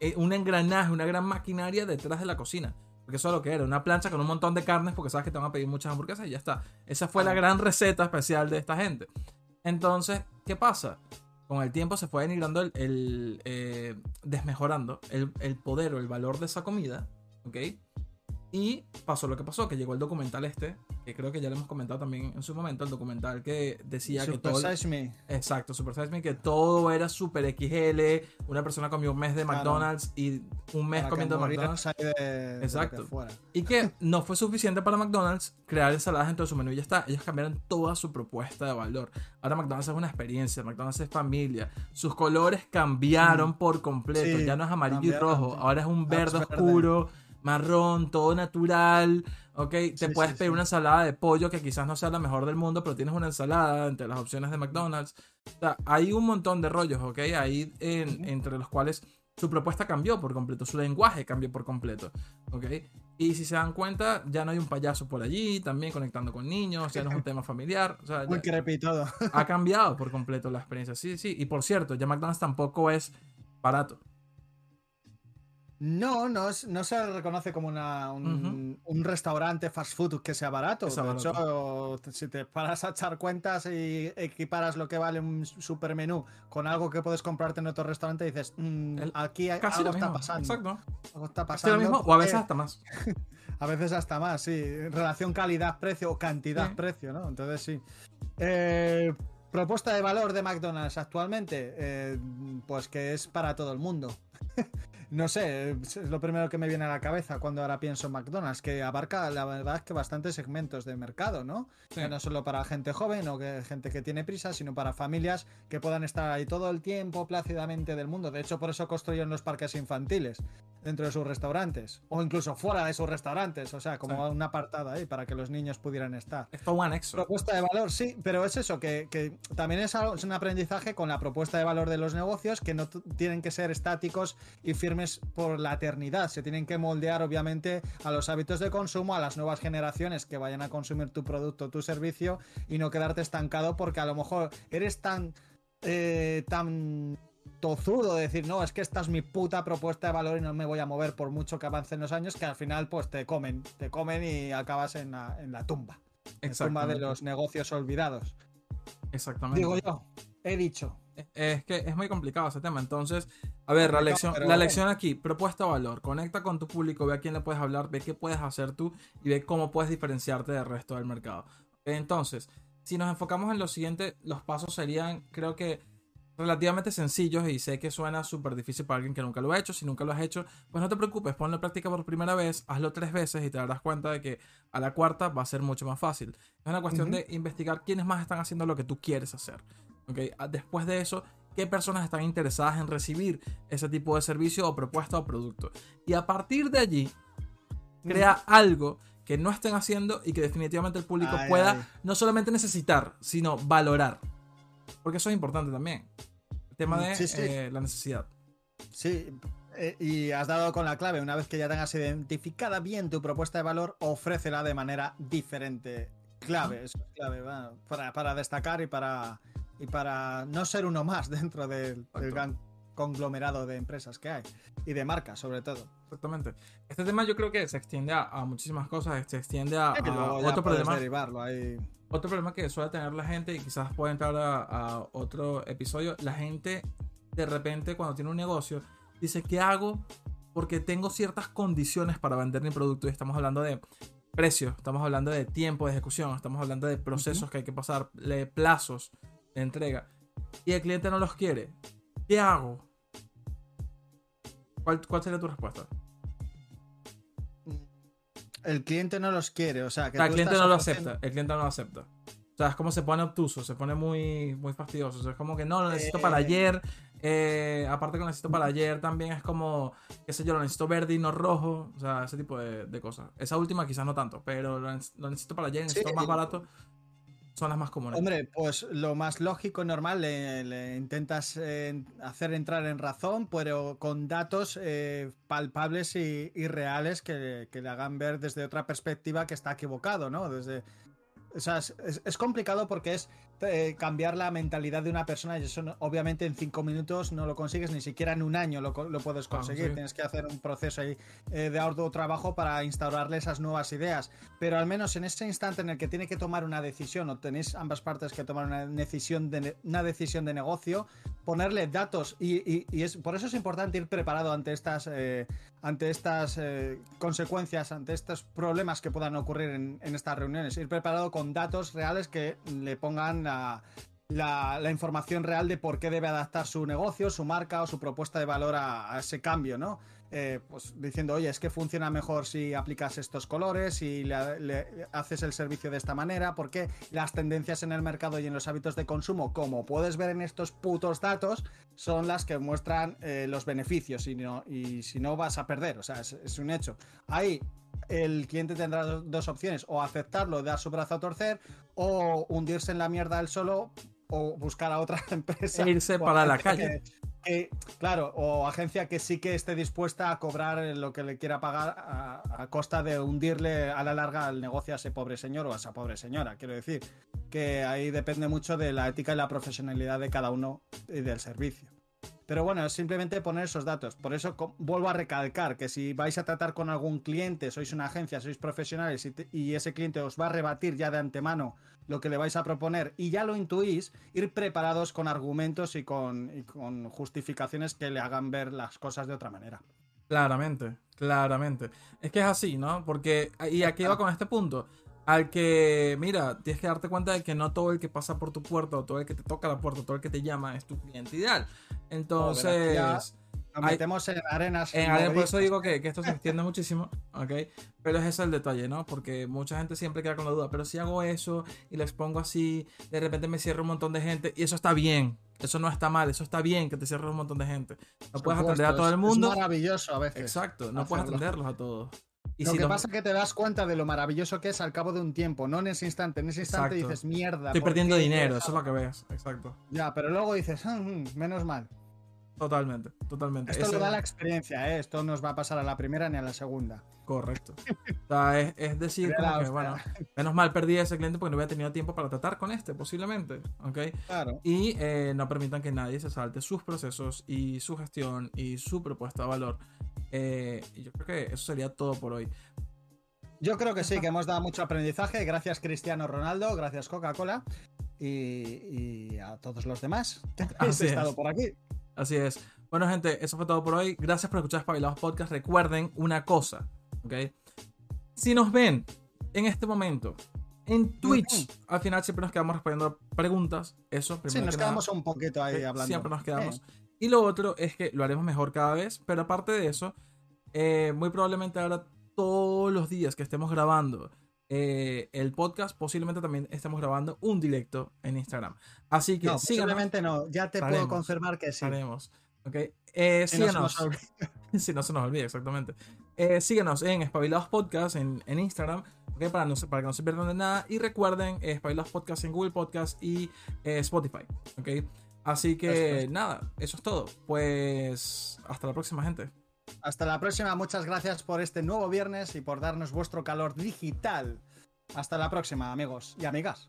Eh, un engranaje, una gran maquinaria detrás de la cocina. Porque eso es lo que era, una plancha con un montón de carnes porque sabes que te van a pedir muchas hamburguesas y ya está. Esa fue la gran receta especial de esta gente. Entonces, ¿qué pasa? Con el tiempo se fue denigrando el, el, eh, desmejorando el, el poder o el valor de esa comida, ¿ok? Y pasó lo que pasó, que llegó el documental este, que creo que ya lo hemos comentado también en su momento, el documental que decía que Super todo... Size Me. Exacto, Super Size Me, que todo era super XL, una persona comió un mes de Claro. McDonald's y un mes para comiendo McDonald's. de- Exacto. Y que no fue suficiente para McDonald's crear ensaladas dentro de su menú y ya está. Ellos cambiaron toda su propuesta de valor. Ahora McDonald's es una experiencia, McDonald's es familia. Sus colores cambiaron por completo. Sí, ya no es amarillo y rojo, ahora es un verde. oscuro, marrón, todo natural. Ok, te puedes sí, pedir sí. una ensalada de pollo que quizás no sea la mejor del mundo, pero tienes una ensalada entre las opciones de McDonald's. O sea, hay un montón de rollos, ok, ahí en- entre los cuales su propuesta cambió por completo, su lenguaje cambió por completo. ¿ok? Y si se dan cuenta, ya no hay un payaso por allí, también conectando con niños, ya no es un tema familiar. O sea, Muy creepy todo. ha cambiado por completo la experiencia. Sí, sí. Y por cierto, ya McDonald's tampoco es barato. No, no, es- no se reconoce como una, un, un restaurante fast food que sea barato. De barato. hecho, si te paras a echar cuentas y equiparas lo que vale un supermenú con algo que puedes comprarte en otro restaurante, dices, mm, El- aquí hay- Casi algo está pasando. Exacto. Algo está pasando. mismo, o a veces porque- hasta más. A veces hasta más, sí. Relación calidad-precio o cantidad-precio, ¿no? Entonces sí. Eh, propuesta de valor de McDonald's actualmente, eh, pues que es para todo el mundo. no sé, es lo primero que me viene a la cabeza cuando ahora pienso en McDonald's, que abarca, la verdad, es que bastantes segmentos de mercado, ¿no? Sí. No solo para gente joven o que gente que tiene prisa, sino para familias que puedan estar ahí todo el tiempo plácidamente del mundo. De hecho, por eso construyeron los parques infantiles dentro de sus restaurantes o incluso fuera de sus restaurantes, o sea, como Sí. un apartado ahí para que los niños pudieran estar. Es un anexo. Propuesta de valor, sí, pero es eso, que, que también es, algo- es un aprendizaje con la propuesta de valor de los negocios que no tienen que ser estáticos y firmes por la eternidad, se tienen que moldear obviamente a los hábitos de consumo, a las nuevas generaciones que vayan a consumir tu producto, tu servicio y no quedarte estancado porque a lo mejor eres tan... eh, tan tozudo de decir, no, es que esta es mi puta propuesta de valor y no me voy a mover por mucho que avancen los años, que al final pues te comen, te comen y acabas en la, en la tumba. La tumba de los negocios olvidados. Exactamente. Digo yo, he dicho. es que es muy complicado ese tema. Entonces, A ver, la lección, la lección aquí, propuesta valor. Conecta con tu público, ve a quién le puedes hablar, ve qué puedes hacer tú y ve cómo puedes diferenciarte del resto del mercado. Entonces, si nos enfocamos en lo siguiente, los pasos serían, creo que, relativamente sencillos y sé que suena súper difícil para alguien que nunca lo ha hecho. Si nunca lo has hecho, pues no te preocupes, ponlo en práctica por primera vez, hazlo tres veces y te darás cuenta de que a la cuarta va a ser mucho más fácil. Es una cuestión de investigar quiénes más están haciendo lo que tú quieres hacer. ¿ok? Ah, Después de eso, qué personas están interesadas en recibir ese tipo de servicio o propuesta o producto. Y a partir de allí, crea algo que no estén haciendo y que definitivamente el público Ay, pueda ay. no solamente necesitar, sino valorar. Porque eso es importante también. El tema Mm, de sí, sí. eh, la necesidad. Sí, eh, y has dado con la clave. Una vez que ya tengas identificada bien tu propuesta de valor, ofrécela de manera diferente. Clave, eso es clave, va, para, para destacar y para, y para no ser uno más dentro del, del gran conglomerado de empresas que hay y de marcas, sobre todo. Exactamente. Este tema yo creo que se extiende a, a muchísimas cosas. Se extiende a, Que a otro problema. derivarlo ahí. Otro problema que suele tener la gente, y quizás puede entrar a, a otro episodio, la gente de repente cuando tiene un negocio dice, ¿qué hago? Porque tengo ciertas condiciones para vender mi producto y estamos hablando de precios, estamos hablando de tiempo de ejecución, estamos hablando de procesos que hay que pasar, de plazos de entrega. Y el cliente no los quiere. ¿Qué hago? ¿Cuál, cuál sería tu respuesta? El cliente no los quiere, o sea, que O sea, el cliente no lo acepta. El cliente no lo acepta. O sea, es como se pone obtuso, se pone muy, muy fastidioso. O sea, es como que no, lo necesito para Eh. ayer. eh, aparte que lo necesito para ayer también es como, qué sé yo, lo necesito verde y no rojo. O sea, ese tipo de, de cosas. Esa última quizás no tanto, pero lo necesito para ayer, necesito Sí. más barato. Son las más comunes. Hombre, pues lo más lógico normal, le, le intentas eh, hacer entrar en razón, pero con datos eh, palpables y, y reales que, que le hagan ver desde otra perspectiva que está equivocado, ¿no? Desde, o sea, es, complicado porque es eh, cambiar la mentalidad de una persona y eso no- obviamente en cinco minutos no lo consigues, ni siquiera en un año lo, lo puedes Ah, conseguir. sí. Tienes que hacer un proceso ahí eh, de arduo trabajo para instaurarle esas nuevas ideas. Pero al menos en ese instante en el que tiene que tomar una decisión o tenéis ambas partes que tomar una decisión de, una decisión de negocio, ponerle datos y, y- y es por eso es importante ir preparado ante estas eh, ante estas eh, consecuencias, ante estos problemas que puedan ocurrir en, estas reuniones, ir preparado con datos reales que le pongan la, la- la información real de por qué debe adaptar su negocio, su marca o su propuesta de valor a, a ese cambio, ¿no? Eh, pues diciendo, oye, es que funciona mejor si aplicas estos colores, si le, le haces el servicio de esta manera, porque las tendencias en el mercado y en los hábitos de consumo, como puedes ver en estos putos datos, son las que muestran eh, los beneficios y, no, y si no vas a perder, o sea, es, es un hecho. Ahí el cliente tendrá do- dos opciones, o aceptarlo, dar su brazo a torcer, o hundirse en la mierda él solo, o buscar a otra empresa. E irse para la calle. que- claro, o agencia que sí que esté dispuesta a cobrar lo que le quiera pagar a, a costa de hundirle a la larga el negocio a ese pobre señor o a esa pobre señora. Quiero decir que ahí depende mucho de la ética y la profesionalidad de cada uno y del servicio. Pero bueno, es simplemente poner esos datos. Por eso vuelvo a recalcar que si vais a tratar con algún cliente, sois una agencia, sois profesionales y ese cliente os va a rebatir ya de antemano lo que le vais a proponer y ya lo intuís, ir preparados con argumentos y con, y con justificaciones que le hagan ver las cosas de otra manera. Claramente, claramente. Es que es así, ¿no? Porque, y aquí va con este punto. Al que, mira, tienes que darte cuenta de que no todo el que pasa por tu puerta, o todo el que te toca la puerta, o todo el que te llama es tu cliente ideal. Entonces, ya Nos Hay- metemos en arenas. en área- por eso digo que, que esto se extiende muchísimo, ¿ok? Pero ese es el detalle, ¿no? Porque mucha gente siempre queda con la duda, pero si hago eso y lo expongo así, de repente me cierra un montón de gente, y eso está bien, eso no está mal, eso está bien que te cierre un montón de gente. No puedes atender a todo el mundo. Es maravilloso a veces. Exacto, no puedes atenderlos a todos. Y lo si que pasa es que te das cuenta de lo maravilloso que es al cabo de un tiempo, no en ese instante. En ese instante Exacto. dices, mierda. Estoy ¿por perdiendo dinero, eso es dejado?". lo que ves, exacto. Ya, pero luego dices, "Ah, mm, menos mal. Totalmente, totalmente. Esto Ese- lo da la experiencia, ¿eh? Esto no os va a pasar a la primera ni a la segunda. Correcto. O sea, es, es decir, como que, bueno, menos mal perdí a ese cliente porque no hubiera tenido tiempo para tratar con este, posiblemente. ¿Ok? Claro. Y eh, no permitan que nadie se salte sus procesos y su gestión y su propuesta de valor. Eh, yo creo que eso sería todo por hoy. Yo creo que sí, que hemos dado mucho aprendizaje. Gracias Cristiano Ronaldo, gracias Coca-Cola y, y a todos los demás que habéis es. estado por aquí. Así es. Bueno, gente, eso fue todo por hoy. Gracias por escuchar Espabilados Podcast. Recuerden una cosa, ¿ok? Si nos ven en este momento en Twitch, al final siempre nos quedamos respondiendo preguntas. Eso, primero Sí, nos que nada. quedamos un poquito ahí hablando. Siempre nos quedamos. Eh, Y lo otro es que lo haremos mejor cada vez, pero aparte de eso, eh, muy probablemente ahora todos los días que estemos grabando eh, el podcast, posiblemente también estemos grabando un directo en Instagram. Así que no, síganos. posiblemente no. Ya te Haremos. puedo confirmar que sí. Haremos. ¿ok? Eh, Si no se síganos. nos olvida. si no se nos olvide, exactamente. Eh, síganos en Espabilados Podcast en, en Instagram, ¿ok? para, no, para que no se pierdan de nada. Y recuerden, eh, Espabilados Podcast en Google Podcast y eh, Spotify. ¿ok? Así que es. nada, eso es todo. Pues hasta la próxima, gente. Hasta la próxima. Muchas gracias por este nuevo viernes y por darnos vuestro calor digital. Hasta la próxima, amigos y amigas.